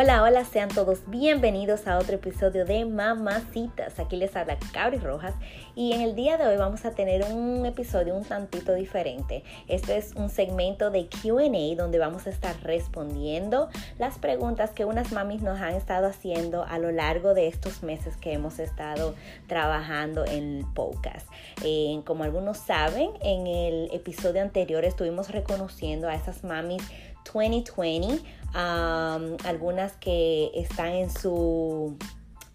Hola, hola, sean todos bienvenidos a otro episodio de Mamacitas. Aquí les habla Cabri Rojas y en el día de hoy vamos a tener un episodio un tantito diferente. Este es un segmento de QA donde vamos a estar respondiendo las preguntas que unas mamis nos han estado haciendo a lo largo de estos meses que hemos estado trabajando en podcast. Eh, como algunos saben, en el episodio anterior estuvimos reconociendo a esas mamis 2020, algunas que están en su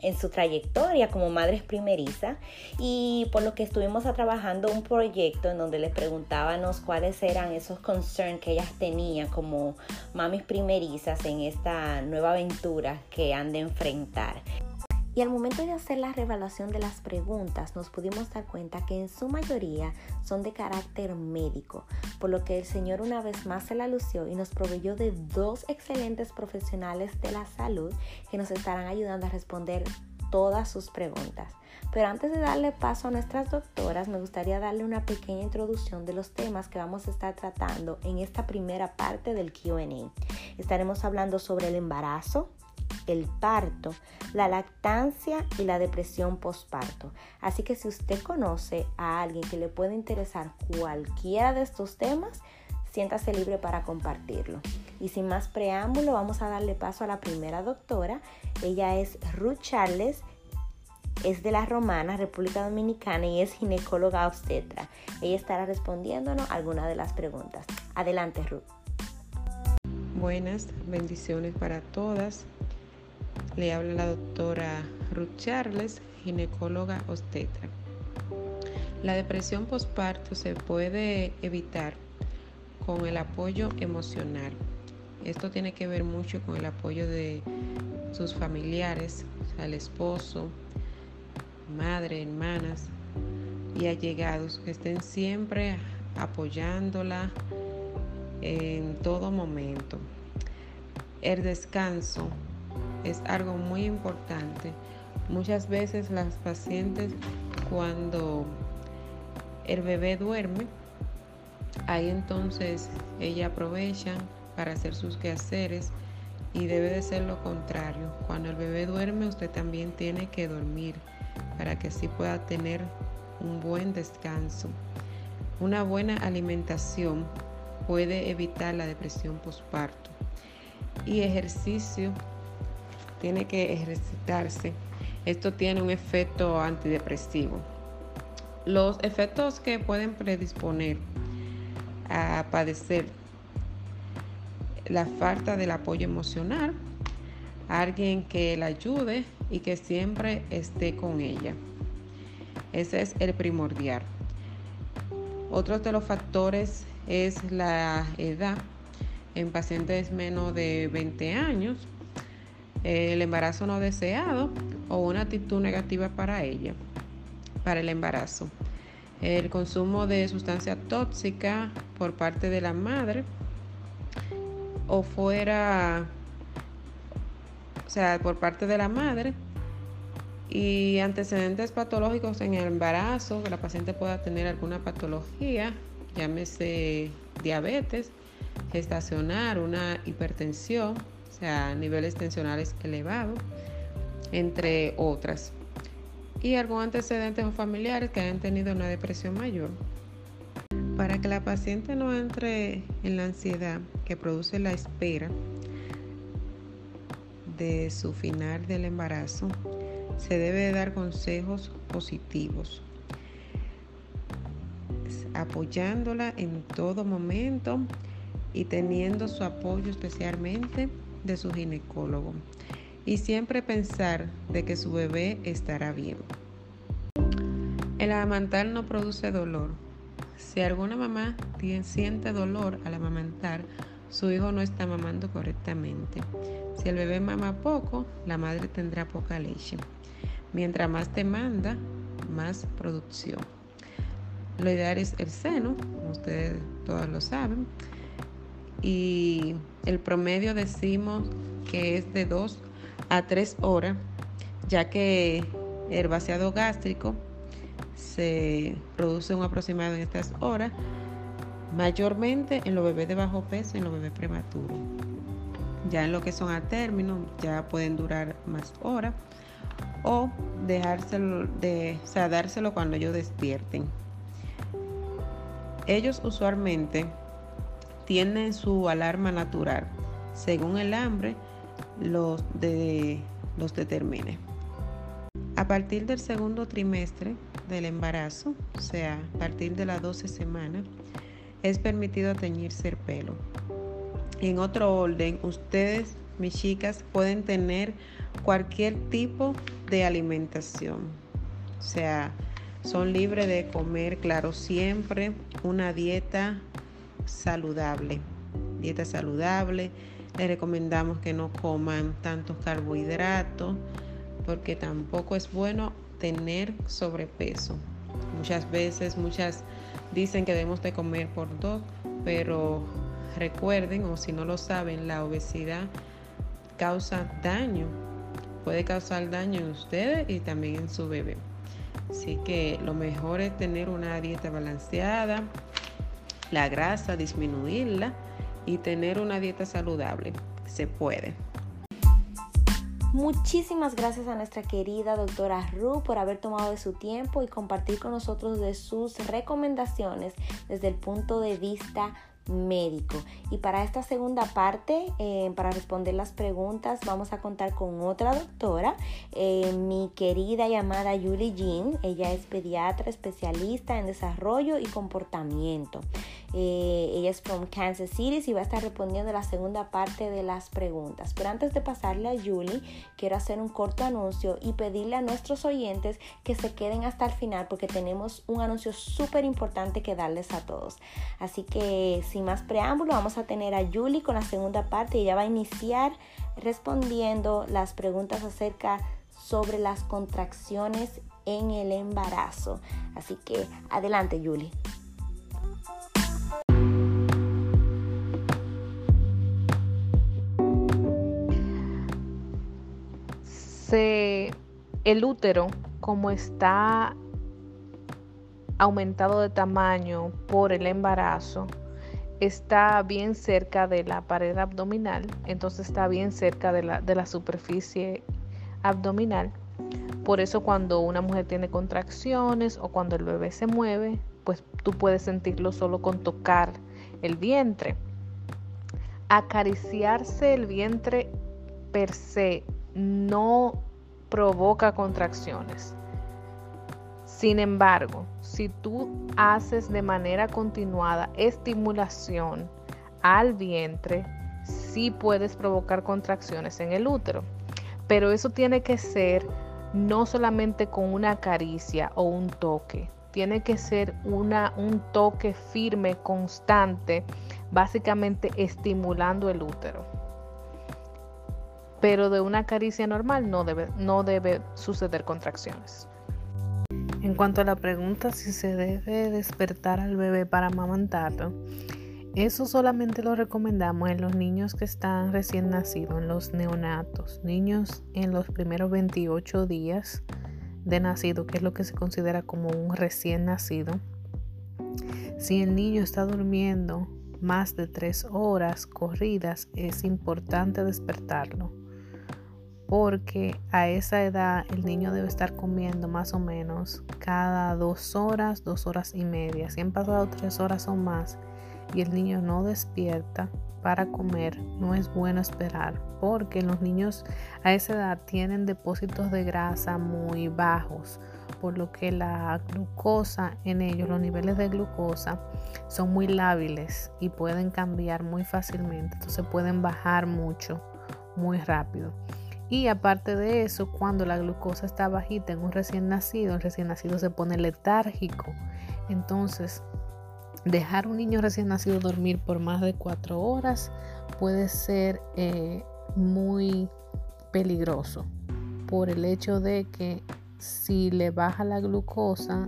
en su trayectoria como madres primeriza y por lo que estuvimos trabajando un proyecto en donde les preguntábamos cuáles eran esos concerns que ellas tenían como mamis primerizas en esta nueva aventura que han de enfrentar. Y al momento de hacer la revaluación de las preguntas nos pudimos dar cuenta que en su mayoría son de carácter médico, por lo que el Señor una vez más se la lució y nos proveyó de dos excelentes profesionales de la salud que nos estarán ayudando a responder todas sus preguntas. Pero antes de darle paso a nuestras doctoras, me gustaría darle una pequeña introducción de los temas que vamos a estar tratando en esta primera parte del QA. Estaremos hablando sobre el embarazo, el parto, la lactancia y la depresión postparto. Así que si usted conoce a alguien que le puede interesar cualquiera de estos temas, siéntase libre para compartirlo. Y sin más preámbulo, vamos a darle paso a la primera doctora. Ella es Ruth Charles, es de la Romana, República Dominicana y es ginecóloga obstetra. Ella estará respondiéndonos algunas de las preguntas. Adelante, Ruth. Buenas bendiciones para todas. Le habla la doctora Ruth Charles, ginecóloga obstetra. La depresión postparto se puede evitar con el apoyo emocional. Esto tiene que ver mucho con el apoyo de sus familiares, al esposo, madre, hermanas y allegados que estén siempre apoyándola en todo momento. El descanso es algo muy importante. Muchas veces las pacientes cuando el bebé duerme, ahí entonces ella aprovechan para hacer sus quehaceres y debe de ser lo contrario. Cuando el bebé duerme, usted también tiene que dormir para que así pueda tener un buen descanso. Una buena alimentación puede evitar la depresión postparto y ejercicio tiene que ejercitarse. Esto tiene un efecto antidepresivo. Los efectos que pueden predisponer a padecer la falta del apoyo emocional, alguien que la ayude y que siempre esté con ella. Ese es el primordial. Otro de los factores es la edad en pacientes menos de 20 años el embarazo no deseado o una actitud negativa para ella, para el embarazo. El consumo de sustancia tóxica por parte de la madre o fuera, o sea, por parte de la madre y antecedentes patológicos en el embarazo, que la paciente pueda tener alguna patología, llámese diabetes, gestacional, una hipertensión, sea, niveles tensionales elevados, entre otras. Y algunos antecedentes o familiares que hayan tenido una depresión mayor. Para que la paciente no entre en la ansiedad que produce la espera de su final del embarazo, se debe dar consejos positivos, apoyándola en todo momento y teniendo su apoyo especialmente de su ginecólogo y siempre pensar de que su bebé estará bien. El amamantar no produce dolor. Si alguna mamá siente dolor al amamantar, su hijo no está mamando correctamente. Si el bebé mama poco, la madre tendrá poca leche. Mientras más demanda, más producción. Lo ideal es el seno, como ustedes todos lo saben, y el promedio decimos que es de 2 a 3 horas, ya que el vaciado gástrico se produce un aproximado en estas horas, mayormente en los bebés de bajo peso y en los bebés prematuros. Ya en lo que son a término, ya pueden durar más horas o dejárselo de, o sea, dárselo cuando ellos despierten. Ellos usualmente tienen su alarma natural, según el hambre los, de, los determine. A partir del segundo trimestre del embarazo, o sea, a partir de las 12 semanas, es permitido teñirse el pelo. En otro orden, ustedes, mis chicas, pueden tener cualquier tipo de alimentación. O sea, son libres de comer, claro, siempre una dieta saludable. Dieta saludable. Les recomendamos que no coman tantos carbohidratos porque tampoco es bueno tener sobrepeso. Muchas veces, muchas dicen que debemos de comer por dos, pero recuerden, o si no lo saben, la obesidad causa daño. Puede causar daño en ustedes y también en su bebé. Así que lo mejor es tener una dieta balanceada, la grasa, disminuirla y tener una dieta saludable. Se puede. Muchísimas gracias a nuestra querida doctora Ru por haber tomado de su tiempo y compartir con nosotros de sus recomendaciones desde el punto de vista médico. Y para esta segunda parte, eh, para responder las preguntas, vamos a contar con otra doctora, eh, mi querida llamada Julie Jean. Ella es pediatra especialista en desarrollo y comportamiento. Eh, ella es from Kansas City y va a estar respondiendo la segunda parte de las preguntas. Pero antes de pasarle a Julie, quiero hacer un corto anuncio y pedirle a nuestros oyentes que se queden hasta el final porque tenemos un anuncio súper importante que darles a todos. Así que sin más preámbulo, vamos a tener a Julie con la segunda parte ella va a iniciar respondiendo las preguntas acerca sobre las contracciones en el embarazo. Así que adelante, Julie. el útero, como está aumentado de tamaño por el embarazo, está bien cerca de la pared abdominal, entonces está bien cerca de la, de la superficie abdominal. Por eso cuando una mujer tiene contracciones o cuando el bebé se mueve, pues tú puedes sentirlo solo con tocar el vientre. Acariciarse el vientre per se no provoca contracciones. Sin embargo, si tú haces de manera continuada estimulación al vientre, sí puedes provocar contracciones en el útero. Pero eso tiene que ser no solamente con una caricia o un toque, tiene que ser una, un toque firme, constante, básicamente estimulando el útero pero de una caricia normal no debe, no debe suceder contracciones. En cuanto a la pregunta si se debe despertar al bebé para amamantarlo, eso solamente lo recomendamos en los niños que están recién nacidos, en los neonatos, niños en los primeros 28 días de nacido, que es lo que se considera como un recién nacido. Si el niño está durmiendo más de 3 horas corridas, es importante despertarlo porque a esa edad el niño debe estar comiendo más o menos cada dos horas, dos horas y media. Si han pasado tres horas o más y el niño no despierta para comer, no es bueno esperar porque los niños a esa edad tienen depósitos de grasa muy bajos, por lo que la glucosa en ellos, los niveles de glucosa son muy lábiles y pueden cambiar muy fácilmente, entonces pueden bajar mucho, muy rápido. Y aparte de eso, cuando la glucosa está bajita en un recién nacido, el recién nacido se pone letárgico. Entonces, dejar un niño recién nacido dormir por más de cuatro horas puede ser eh, muy peligroso por el hecho de que si le baja la glucosa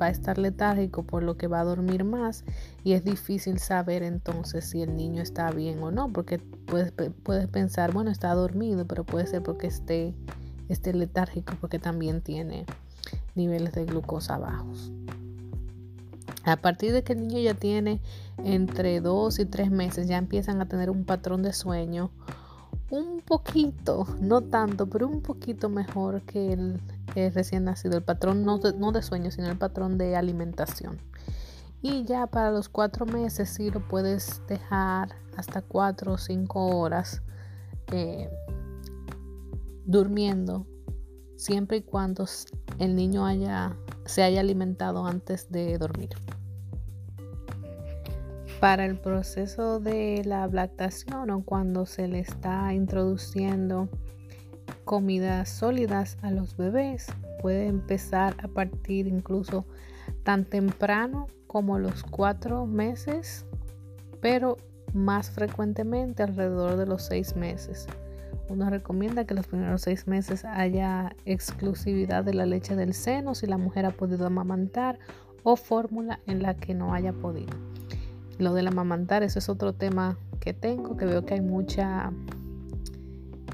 va a estar letárgico por lo que va a dormir más y es difícil saber entonces si el niño está bien o no porque puedes, puedes pensar bueno está dormido pero puede ser porque esté, esté letárgico porque también tiene niveles de glucosa bajos. A partir de que el niño ya tiene entre dos y tres meses ya empiezan a tener un patrón de sueño un poquito, no tanto, pero un poquito mejor que el, recién nacido. El patrón no de, no de sueño, sino el patrón de alimentación. Y ya para los cuatro meses sí lo puedes dejar hasta cuatro o cinco horas eh, durmiendo, siempre y cuando el niño haya, se haya alimentado antes de dormir. Para el proceso de la lactación o cuando se le está introduciendo comidas sólidas a los bebés, puede empezar a partir incluso tan temprano como los cuatro meses, pero más frecuentemente alrededor de los seis meses. Uno recomienda que los primeros seis meses haya exclusividad de la leche del seno si la mujer ha podido amamantar o fórmula en la que no haya podido. Lo del amamantar, eso es otro tema que tengo, que veo que hay mucha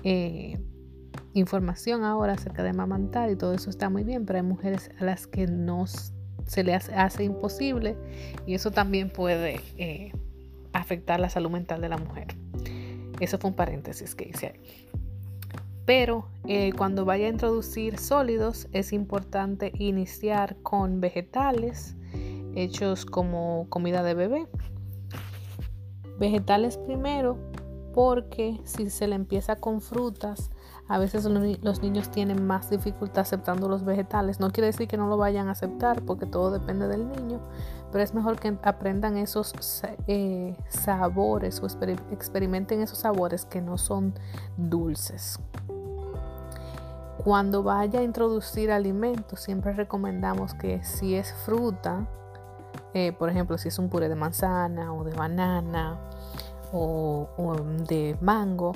eh, información ahora acerca de amamantar y todo eso está muy bien, pero hay mujeres a las que no se les hace, imposible y eso también puede eh, afectar la salud mental de la mujer. Eso fue un paréntesis que hice ahí. Pero eh, cuando vaya a introducir sólidos es importante iniciar con vegetales hechos como comida de bebé. Vegetales primero porque si se le empieza con frutas a veces los niños tienen más dificultad aceptando los vegetales. No quiere decir que no lo vayan a aceptar porque todo depende del niño, pero es mejor que aprendan esos eh, sabores o experimenten esos sabores que no son dulces. Cuando vaya a introducir alimentos, siempre recomendamos que si es fruta, eh, por ejemplo, si es un puré de manzana o de banana o de mango,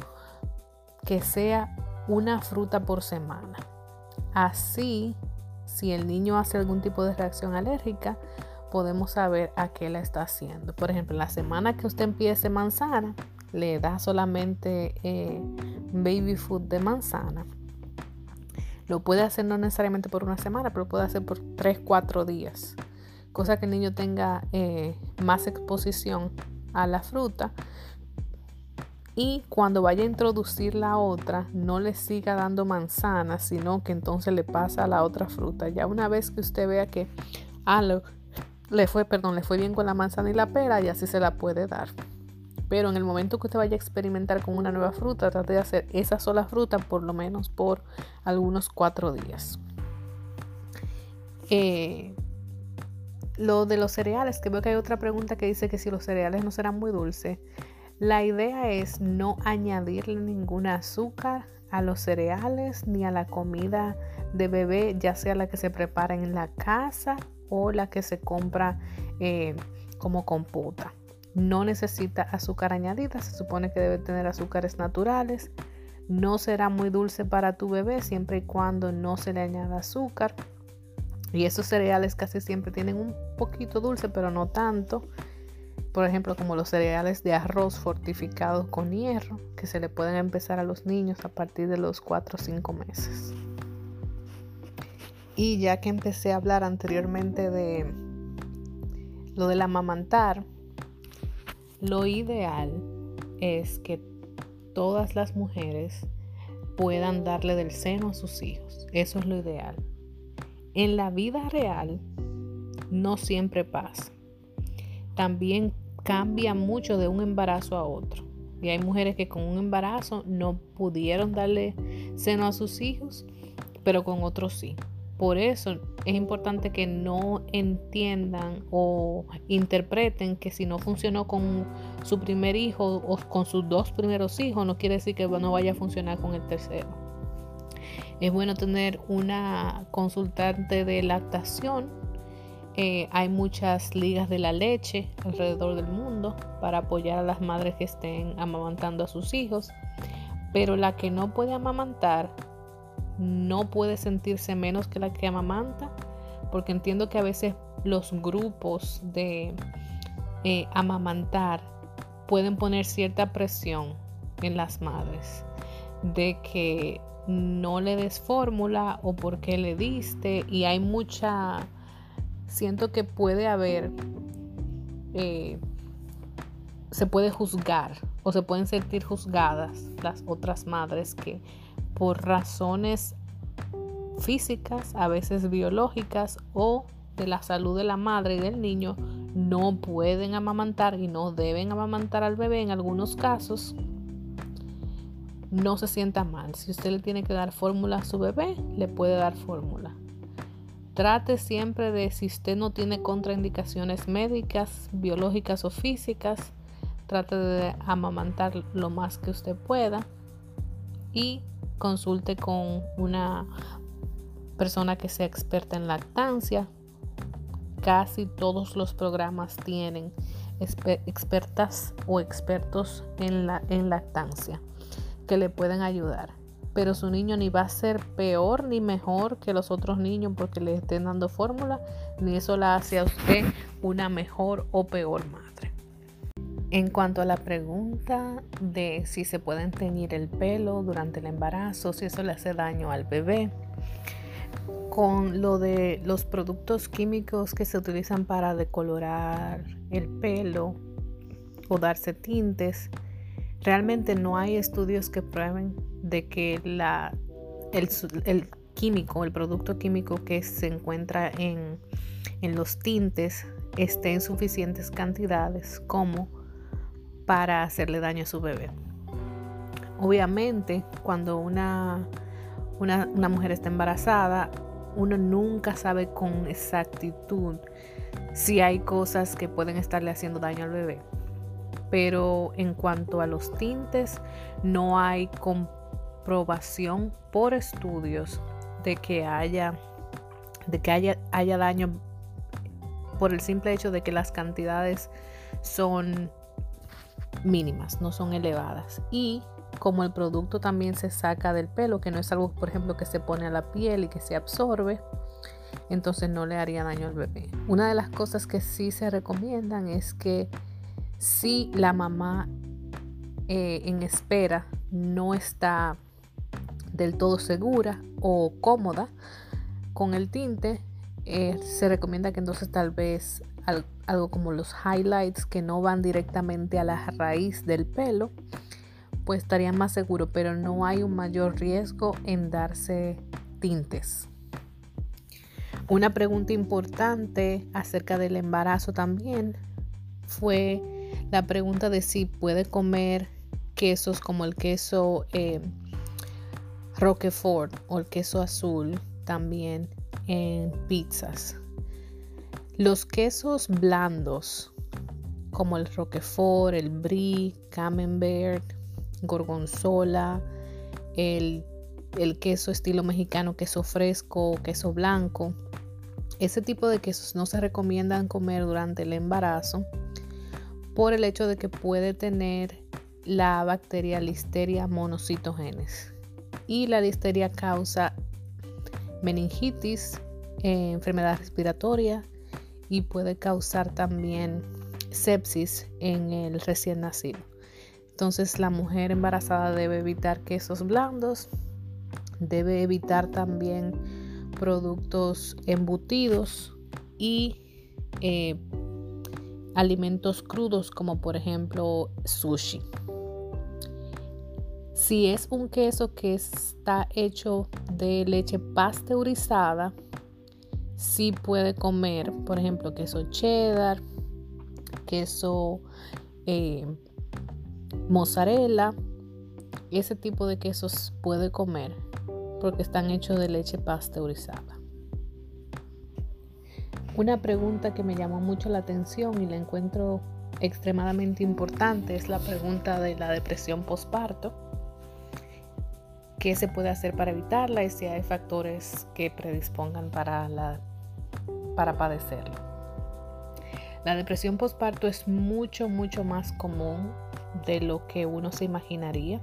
que sea una fruta por semana. Así, si el niño hace algún tipo de reacción alérgica, podemos saber a qué la está haciendo. Por ejemplo, la semana que usted empiece manzana, le da solamente eh, baby food de manzana. Lo puede hacer no necesariamente por una semana, pero puede hacer por 3, 4 días. Cosa que el niño tenga eh, más exposición a la fruta y cuando vaya a introducir la otra, no le siga dando manzana, sino que entonces le pasa a la otra fruta. Ya una vez que usted vea que ah, le fue, perdón, le fue bien con la manzana y la pera, ya sí se la puede dar. Pero en el momento que usted vaya a experimentar con una nueva fruta, trate de hacer esa sola fruta por lo menos por algunos cuatro días. Eh, lo de los cereales, que veo que hay otra pregunta que dice que si los cereales no serán muy dulces. La idea es no añadirle ningún azúcar a los cereales ni a la comida de bebé, ya sea la que se prepara en la casa o la que se compra eh, como computa. No necesita azúcar añadida, se supone que debe tener azúcares naturales. No será muy dulce para tu bebé siempre y cuando no se le añada azúcar. Y esos cereales casi siempre tienen un poquito dulce, pero no tanto por ejemplo, como los cereales de arroz fortificados con hierro, que se le pueden empezar a los niños a partir de los 4 o 5 meses. Y ya que empecé a hablar anteriormente de lo del amamantar, lo ideal es que todas las mujeres puedan darle del seno a sus hijos. Eso es lo ideal. En la vida real no siempre pasa. También cambia mucho de un embarazo a otro. Y hay mujeres que con un embarazo no pudieron darle seno a sus hijos, pero con otros sí. Por eso es importante que no entiendan o interpreten que si no funcionó con su primer hijo o con sus dos primeros hijos, no quiere decir que no vaya a funcionar con el tercero. Es bueno tener una consultante de lactación eh, hay muchas ligas de la leche alrededor del mundo para apoyar a las madres que estén amamantando a sus hijos. Pero la que no puede amamantar no puede sentirse menos que la que amamanta, porque entiendo que a veces los grupos de eh, amamantar pueden poner cierta presión en las madres de que no le des fórmula o porque le diste y hay mucha siento que puede haber eh, se puede juzgar o se pueden sentir juzgadas las otras madres que por razones físicas, a veces biológicas o de la salud de la madre y del niño, no pueden amamantar y no deben amamantar al bebé en algunos casos, no se sienta mal. Si usted le tiene que dar fórmula a su bebé, le puede dar fórmula. Trate siempre de si usted no tiene contraindicaciones médicas, biológicas o físicas, trate de amamantar lo más que usted pueda y consulte con una persona que sea experta en lactancia. Casi todos los programas tienen expertas o expertos en, la, en lactancia que le pueden ayudar pero su niño ni va a ser peor ni mejor que los otros niños porque le estén dando fórmula, ni eso la hace a usted una mejor o peor madre. En cuanto a la pregunta de si se pueden teñir el pelo durante el embarazo, si eso le hace daño al bebé, con lo de los productos químicos que se utilizan para decolorar el pelo o darse tintes, realmente no hay estudios que prueben de que el, químico, el producto químico que se encuentra en, los tintes esté en suficientes cantidades como para hacerle daño a su bebé. Obviamente, cuando una, una, mujer está embarazada, uno nunca sabe con exactitud si hay cosas que pueden estarle haciendo daño al bebé. Pero en cuanto a los tintes, no hay comprobación por estudios de que haya, de que haya, haya daño por el simple hecho de que las cantidades son mínimas, no son elevadas. Y como el producto también se saca del pelo, que no es algo, por ejemplo, que se pone a la piel y que se absorbe, entonces no le haría daño al bebé. Una de las cosas que sí se recomiendan es que si la mamá eh, en espera no está del todo segura o cómoda con el tinte, eh, se recomienda que entonces tal vez algo como los highlights que no van directamente a la raíz del pelo, pues estaría más seguro, pero no hay un mayor riesgo en darse tintes. Una pregunta importante acerca del embarazo también fue la pregunta de si puede comer quesos como el queso eh, Roquefort o el queso azul también en pizzas. Los quesos blandos como el Roquefort, el Brie, Camembert, Gorgonzola, el, el queso estilo mexicano, queso fresco, queso blanco. Ese tipo de quesos no se recomiendan comer durante el embarazo por el hecho de que puede tener la bacteria Listeria monocytogenes. Y la listeria causa meningitis, eh, enfermedad respiratoria y puede causar también sepsis en el recién nacido. Entonces la mujer embarazada debe evitar quesos blandos, debe evitar también productos embutidos y eh, alimentos crudos como por ejemplo sushi. Si es un queso que está hecho de leche pasteurizada, sí puede comer, por ejemplo, queso cheddar, queso eh, mozzarella. Ese tipo de quesos puede comer porque están hechos de leche pasteurizada. Una pregunta que me llamó mucho la atención y la encuentro extremadamente importante es la pregunta de la depresión postparto qué se puede hacer para evitarla y si hay factores que predispongan para, para padecerla. La depresión postparto es mucho, mucho más común de lo que uno se imaginaría.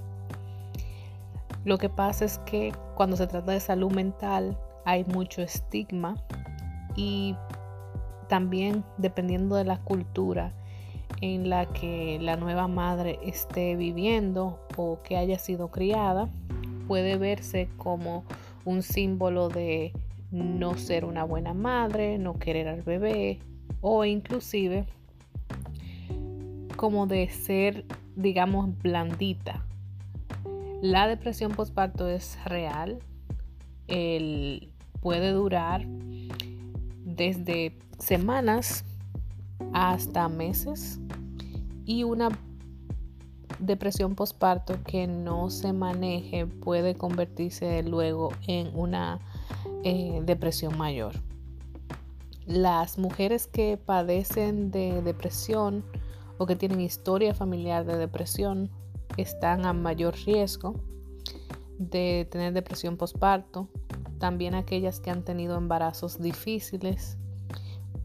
Lo que pasa es que cuando se trata de salud mental hay mucho estigma y también dependiendo de la cultura en la que la nueva madre esté viviendo o que haya sido criada, puede verse como un símbolo de no ser una buena madre, no querer al bebé o inclusive como de ser, digamos, blandita. La depresión postparto es real. El, puede durar desde semanas hasta meses y una depresión postparto que no se maneje puede convertirse luego en una eh, depresión mayor. Las mujeres que padecen de depresión o que tienen historia familiar de depresión están a mayor riesgo de tener depresión postparto. También aquellas que han tenido embarazos difíciles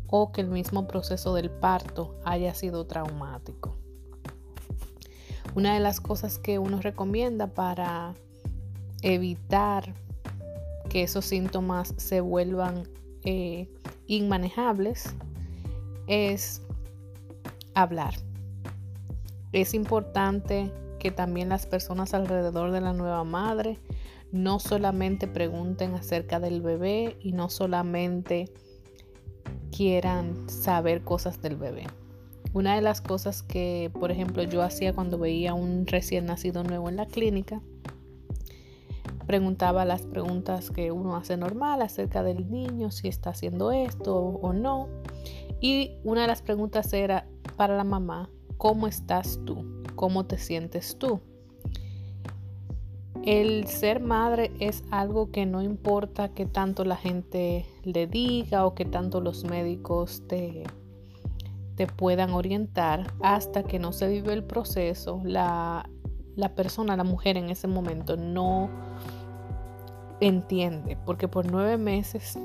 o que el mismo proceso del parto haya sido traumático. Una de las cosas que uno recomienda para evitar que esos síntomas se vuelvan eh, inmanejables es hablar. Es importante que también las personas alrededor de la nueva madre no solamente pregunten acerca del bebé y no solamente quieran saber cosas del bebé. Una de las cosas que, por ejemplo, yo hacía cuando veía un recién nacido nuevo en la clínica, preguntaba las preguntas que uno hace normal acerca del niño, si está haciendo esto o no. Y una de las preguntas era para la mamá, ¿cómo estás tú? ¿Cómo te sientes tú? El ser madre es algo que no importa que tanto la gente le diga o que tanto los médicos te, te puedan orientar hasta que no se vive el proceso. La, la persona, la mujer en ese momento no entiende, porque por nueve meses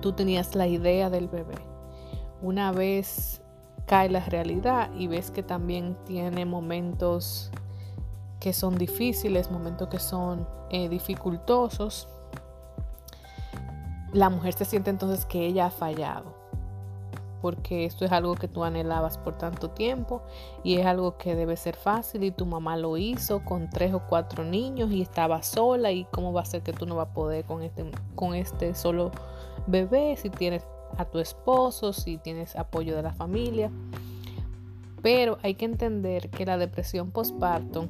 tú tenías la idea del bebé. Una vez cae la realidad y ves que también tiene momentos que son difíciles, momentos que son eh, dificultosos, la mujer se siente entonces que ella ha fallado, porque esto es algo que tú anhelabas por tanto tiempo y es algo que debe ser fácil y tu mamá lo hizo con tres o cuatro niños y estaba sola y cómo va a ser que tú no vas a poder con este, con este solo bebé si tienes a tu esposo, si tienes apoyo de la familia. Pero hay que entender que la depresión postparto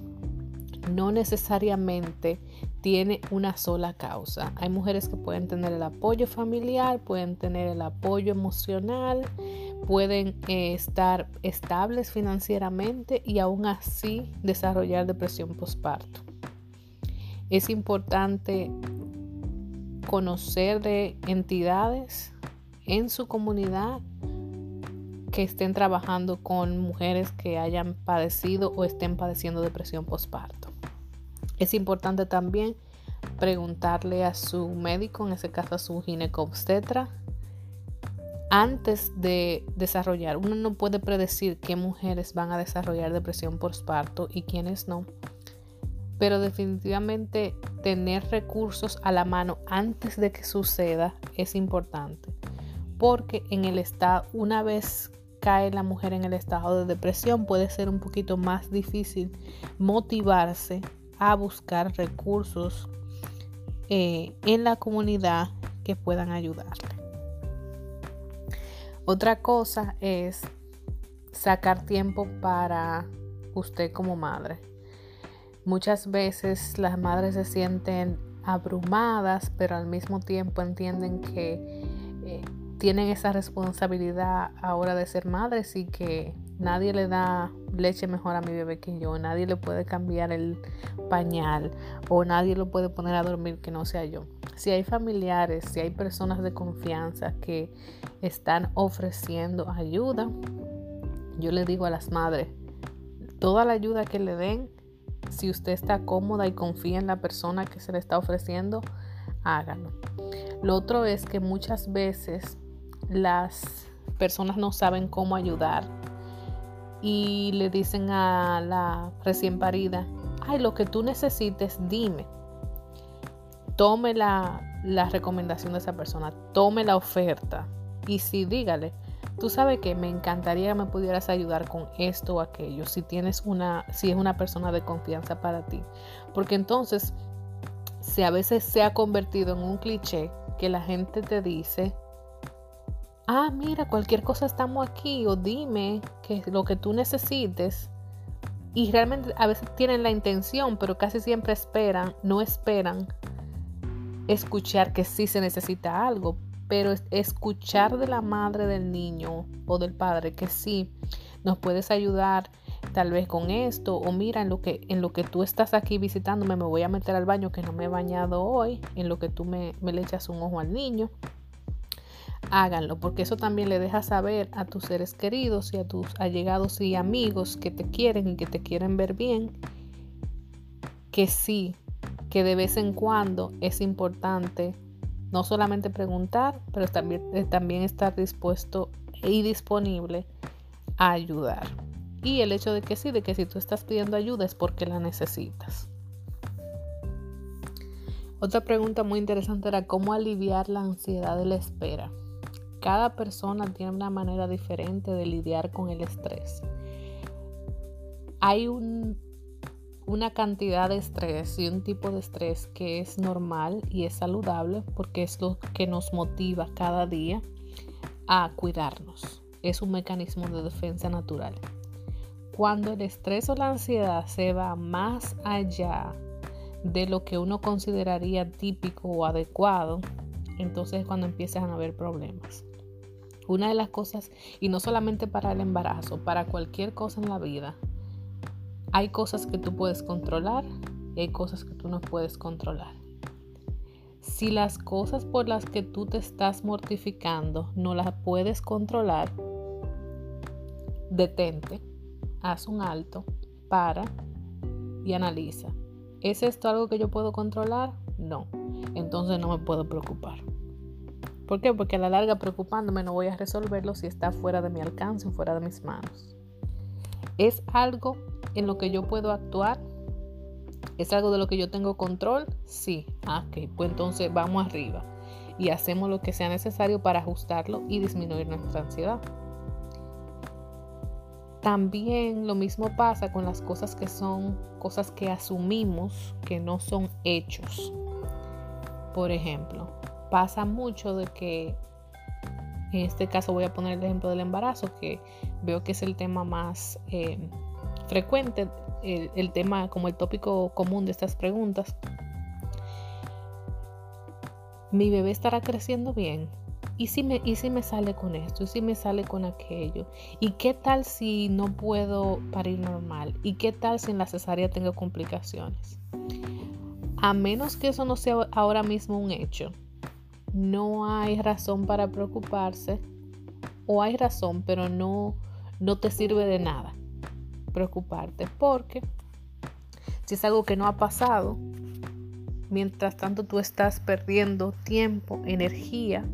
no necesariamente tiene una sola causa. Hay mujeres que pueden tener el apoyo familiar, pueden tener el apoyo emocional, pueden eh, estar estables financieramente y aún así desarrollar depresión postparto. Es importante conocer de entidades en su comunidad que estén trabajando con mujeres que hayan padecido o estén padeciendo depresión postparto. Es importante también preguntarle a su médico, en ese caso a su ginecobstetra, antes de desarrollar. Uno no puede predecir qué mujeres van a desarrollar depresión postparto y quiénes no. Pero definitivamente tener recursos a la mano antes de que suceda es importante. Porque en el estado, una vez cae la mujer en el estado de depresión, puede ser un poquito más difícil motivarse a buscar recursos eh, en la comunidad que puedan ayudarle. Otra cosa es sacar tiempo para usted como madre. Muchas veces las madres se sienten abrumadas, pero al mismo tiempo entienden que eh, tienen esa responsabilidad ahora de ser madres y que Nadie le da leche mejor a mi bebé que yo. Nadie le puede cambiar el pañal o nadie lo puede poner a dormir que no sea yo. Si hay familiares, si hay personas de confianza que están ofreciendo ayuda, yo le digo a las madres, toda la ayuda que le den, si usted está cómoda y confía en la persona que se le está ofreciendo, hágalo. Lo otro es que muchas veces las personas no saben cómo ayudar y le dicen a la recién parida, ay, lo que tú necesites, dime. Tome la, recomendación de esa persona, tome la oferta y sí, dígale, tú sabes que me encantaría que me pudieras ayudar con esto o aquello, si tienes una, si es una persona de confianza para ti. Porque entonces, si a veces se ha convertido en un cliché que la gente te dice, ah, mira, cualquier cosa estamos aquí o dime que lo que tú necesites. Y realmente a veces tienen la intención, pero casi siempre esperan, no esperan escuchar que sí se necesita algo, pero escuchar de la madre del niño o del padre que sí nos puedes ayudar tal vez con esto o mira en lo que en lo que tú estás aquí visitándome me voy a meter al baño que no me he bañado hoy en lo que tú me, me le echas un ojo al niño háganlo, porque eso también le deja saber a tus seres queridos y a tus allegados y amigos que te quieren y que te quieren ver bien, que sí, que de vez en cuando es importante no solamente preguntar, pero también, eh, también estar dispuesto y disponible a ayudar. Y el hecho de que sí, de que si tú estás pidiendo ayuda es porque la necesitas. Otra pregunta muy interesante era cómo aliviar la ansiedad de la espera. Cada persona tiene una manera diferente de lidiar con el estrés. Hay una cantidad de estrés y un tipo de estrés que es normal y es saludable porque es lo que nos motiva cada día a cuidarnos. Es un mecanismo de defensa natural. Cuando el estrés o la ansiedad se va más allá de lo que uno consideraría típico o adecuado, entonces es cuando empiezan a haber problemas. Una de las cosas, y no solamente para el embarazo, para cualquier cosa en la vida, hay cosas que tú puedes controlar y hay cosas que tú no puedes controlar. Si las cosas por las que tú te estás mortificando no las puedes controlar, detente, haz un alto, para y analiza. ¿Es esto algo que yo puedo controlar? No. Entonces no me puedo preocupar. ¿Por qué? Porque a la larga preocupándome no voy a resolverlo si está fuera de mi alcance o fuera de mis manos. ¿Es algo en lo que yo puedo actuar? ¿Es algo de lo que yo tengo control? Sí. Ah, ok, pues entonces vamos arriba y hacemos lo que sea necesario para ajustarlo y disminuir nuestra ansiedad. También lo mismo pasa con las cosas que son cosas que asumimos que no son hechos. Por ejemplo, pasa mucho de que, en este caso voy a poner el ejemplo del embarazo, que veo que es el tema más eh, frecuente, el, tema como el tópico común de estas preguntas. Mi bebé estará creciendo bien. ¿Y si, me, ¿Y si me sale con esto? ¿Y si me sale con aquello? ¿Y qué tal si no puedo parir normal? ¿Y qué tal si en la cesárea tengo complicaciones? A menos que eso no sea ahora mismo un hecho, no hay razón para preocuparse o hay razón, pero no, no te sirve de nada preocuparte porque si es algo que no ha pasado, mientras tanto tú estás perdiendo tiempo, energía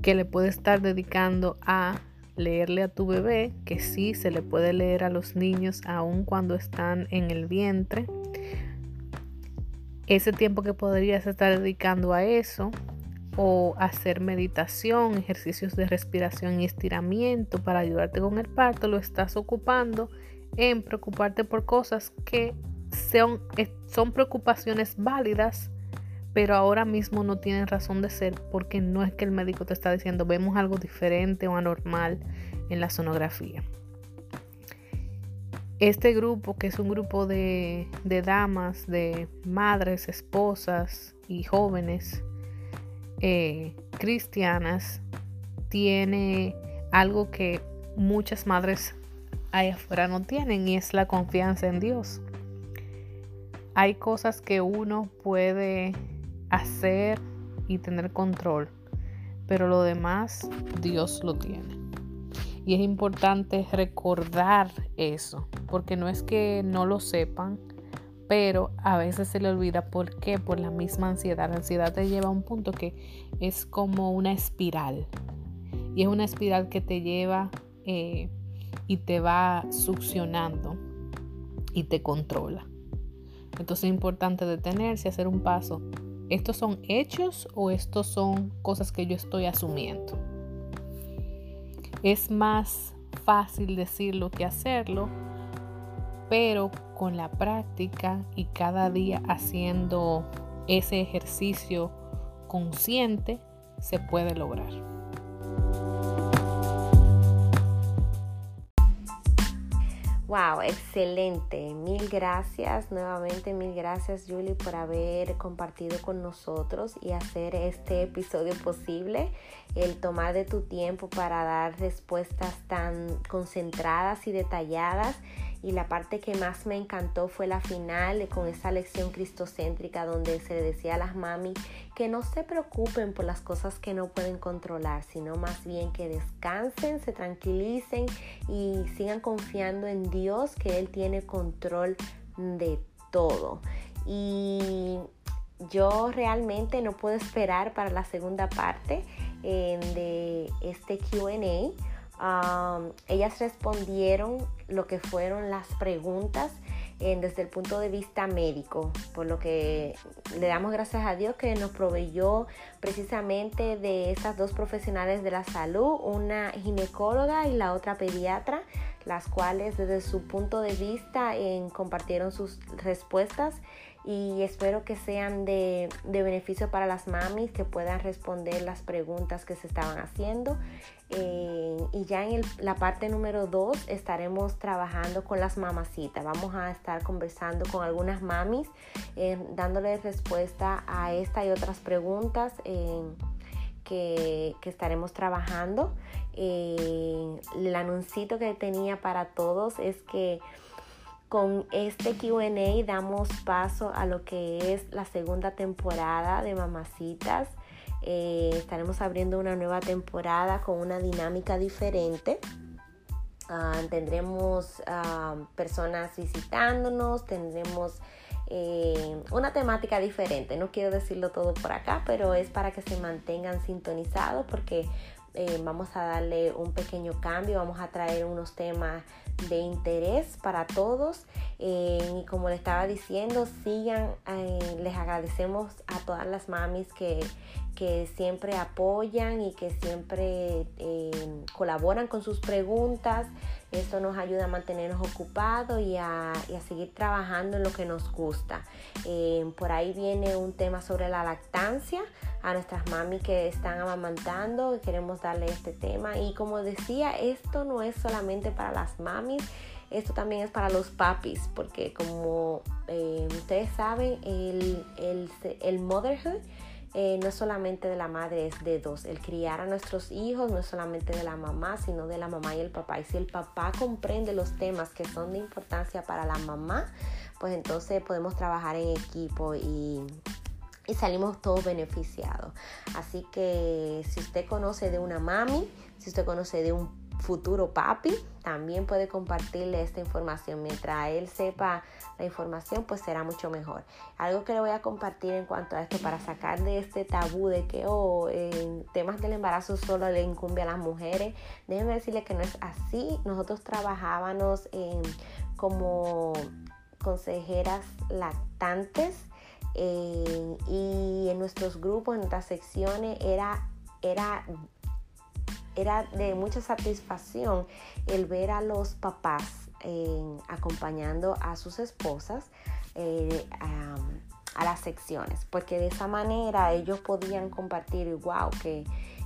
que le puedes estar dedicando a leerle a tu bebé, que sí se le puede leer a los niños aun cuando están en el vientre. Ese tiempo que podrías estar dedicando a eso o hacer meditación, ejercicios de respiración y estiramiento para ayudarte con el parto, lo estás ocupando en preocuparte por cosas que son, preocupaciones válidas, pero ahora mismo no tienen razón de ser porque no es que el médico te está diciendo vemos algo diferente o anormal en la sonografía. Este grupo, que es un grupo de, damas, de madres, esposas y jóvenes, eh, cristianas tiene algo que muchas madres allá afuera no tienen y es la confianza en Dios. Hay cosas que uno puede hacer y tener control, pero lo demás Dios lo tiene. Y es importante recordar eso, porque no es que no lo sepan, pero a veces se le olvida por qué, por la misma ansiedad. La ansiedad te lleva a un punto que es como una espiral y es una espiral que te lleva eh, y te va succionando y te controla. Entonces es importante detenerse y hacer un paso. ¿Estos son hechos o estos son cosas que yo estoy asumiendo? Es más fácil decirlo que hacerlo, pero con la práctica y cada día haciendo ese ejercicio consciente se puede lograr. Wow, excelente. Mil gracias, nuevamente mil gracias Julie por haber compartido con nosotros y hacer este episodio posible. El tomar de tu tiempo para dar respuestas tan concentradas y detalladas y la parte que más me encantó fue la final con esa lección cristocéntrica donde se decía a las mami que no se preocupen por las cosas que no pueden controlar, sino más bien que descansen, se tranquilicen y sigan confiando en Dios que Él tiene control de todo. Y yo realmente no puedo esperar para la segunda parte eh, de este QA ellas respondieron lo que fueron las preguntas desde el punto de vista médico, por lo que le damos gracias a Dios que nos proveyó precisamente de estas dos profesionales de la salud, una ginecóloga y la otra pediatra, las cuales desde su punto de vista compartieron sus respuestas y espero que sean de, beneficio para las mamis que puedan responder las preguntas que se estaban haciendo. Eh, y ya en la parte número 2 estaremos trabajando con las mamacitas. Vamos a estar conversando con algunas mamis, eh, dándoles respuesta a esta y otras preguntas. Eh, que, que, estaremos trabajando. el anuncito que tenía para todos es que con este QA damos paso a lo que es la segunda temporada de Mamacitas. Eh, estaremos abriendo una nueva temporada con una dinámica diferente. Ah, tendremos ah, personas visitándonos, tendremos eh, una temática diferente. No quiero decirlo todo por acá, pero es para que se mantengan sintonizados porque eh, vamos a darle un pequeño cambio, vamos a traer unos temas de interés para todos. Eh, y como le estaba diciendo sigan eh, les agradecemos a todas las mamis que, que siempre apoyan y que siempre colaboran con sus preguntas esto nos ayuda a mantenernos ocupados y a, seguir trabajando en lo que nos gusta. Eh, por ahí viene un tema sobre la lactancia a nuestras mami que están amamantando. Queremos darle este tema. Y como decía, esto no es solamente para las mamis. Esto también es para los papis, porque como eh, ustedes saben, el, el, el motherhood eh, no es solamente de la madre, es de dos. El criar a nuestros hijos no es solamente de la mamá, sino de la mamá y el papá. Y si el papá comprende los temas que son de importancia para la mamá, pues entonces podemos trabajar en equipo y, y salimos todos beneficiados. Así que si usted conoce de una mami, si usted conoce de un futuro papi también puede compartirle esta información. Mientras él sepa la información, pues será mucho mejor. Algo que le voy a compartir en cuanto a esto para sacar de este tabú de que oh, en temas del embarazo solo le incumbe a las mujeres. Déjenme decirle que no es así. Nosotros trabajábamos como consejeras lactantes y en nuestros grupos, en nuestras secciones, era, era era de mucha satisfacción el ver a los papás acompañando a sus esposas eh, a, las secciones, porque de esa manera ellos podían compartir, wow, que,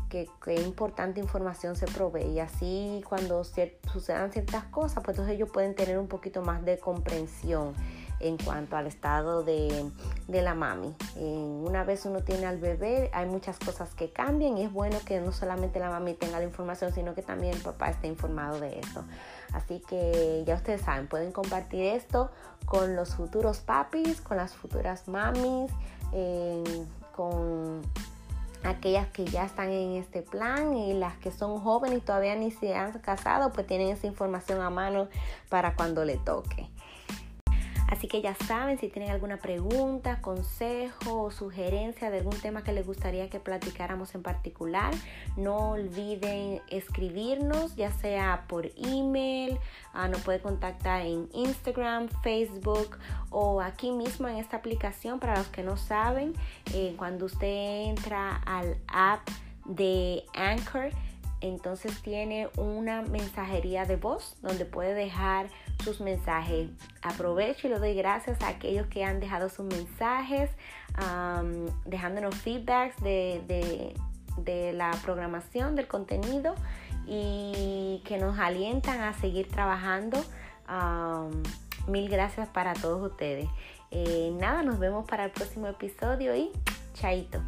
que, importante información se provee y así cuando sucedan ciertas cosas, pues entonces ellos pueden tener un poquito más de comprensión en cuanto al estado de, la mami. una vez uno tiene al bebé, hay muchas cosas que cambian y es bueno que no solamente la mami tenga la información, sino que también el papá esté informado de eso. Así que ya ustedes saben, pueden compartir esto con los futuros papis, con las futuras mamis, con aquellas que ya están en este plan y las que son jóvenes y todavía ni se han casado, pues tienen esa información a mano para cuando le toque. Así que ya saben, si tienen alguna pregunta, consejo o sugerencia de algún tema que les gustaría que platicáramos en particular, no olviden escribirnos, ya sea por email, uh, nos puede contactar en Instagram, Facebook o aquí mismo en esta aplicación. Para los que no saben, eh, cuando usted entra al app de Anchor, entonces tiene una mensajería de voz donde puede dejar sus mensajes. Aprovecho y le doy gracias a aquellos que han dejado sus mensajes, dejándonos feedbacks de, de la programación, del contenido y que nos alientan a seguir trabajando mil gracias para todos ustedes. Eh, nada, nos vemos para el próximo episodio y chaito.